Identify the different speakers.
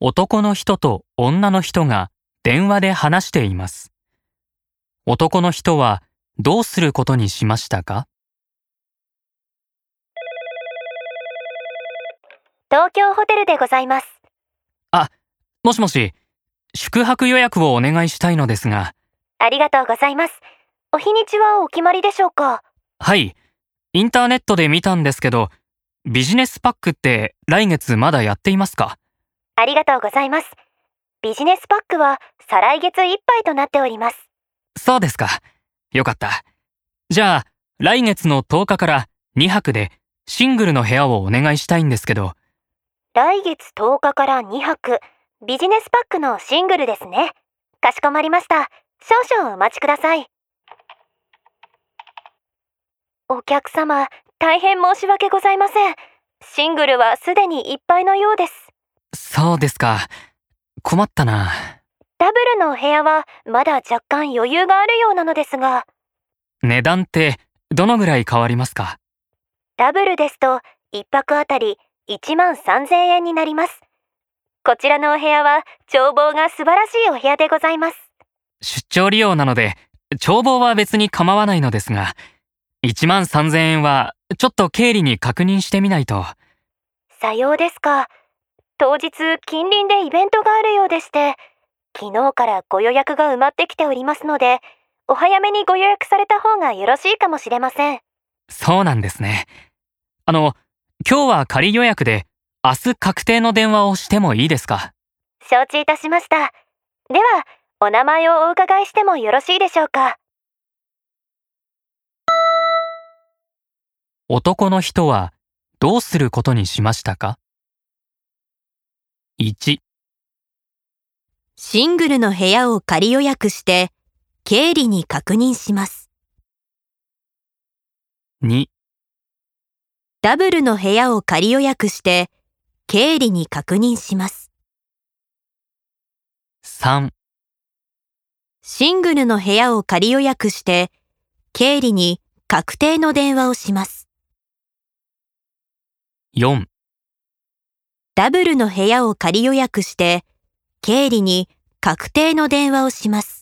Speaker 1: 男の人と女の人が電話で話しています。男の人はどうすることにしましたか？
Speaker 2: 東京ホテルでございます。
Speaker 1: もしもし、宿泊予約をお願いしたいのですが、
Speaker 2: ありがとうございます。お日にちはお決まりでしょうか？
Speaker 1: はい、インターネットで見たんですけど、ビジネスパックって来月まだやっていますか？
Speaker 2: ありがとうございます。ビジネスパックは再来月いっぱいとなっております。
Speaker 1: そうですか。よかった。じゃあ、来月の10日から2泊でシングルの部屋をお願いしたいんですけど、
Speaker 2: 来月10日から2泊、ビジネスパックのシングルですね。かしこまりました。少々お待ちください。お客様、大変申し訳ございません。シングルはすでにいっぱいのようです。
Speaker 1: そうですか。困ったな。
Speaker 2: ダブルのお部屋はまだ若干余裕があるようなのですが、
Speaker 1: 値段ってどのぐらい変わりますか？
Speaker 2: ダブルですと1泊あたり1万3000円になります。こちらのお部屋は眺望が素晴らしいお部屋でございます。
Speaker 1: 出張利用なので、帳簿は別に構わないのですが、1万3000円はちょっと経理に確認してみないと。
Speaker 2: さようですか。当日近隣でイベントがあるようでして、昨日からご予約が埋まってきておりますので、お早めにご予約された方がよろしいかもしれません。
Speaker 1: そうなんですね。あの、今日は仮予約で明日確定の電話をしてもいいですか？
Speaker 2: 承知いたしました。では、お名前をお伺いしてもよろしいでしょうか？
Speaker 1: 男の人はどうすることにしましたか？?1、
Speaker 3: シングルの部屋を仮予約して、経理に確認します。
Speaker 1: 2、
Speaker 3: ダブルの部屋を仮予約して、経理に確認します。
Speaker 1: 3、
Speaker 3: シングルの部屋を仮予約して、経理に確定の電話をします。
Speaker 1: 4、
Speaker 3: ダブルの部屋を仮予約して、経理に確定の電話をします。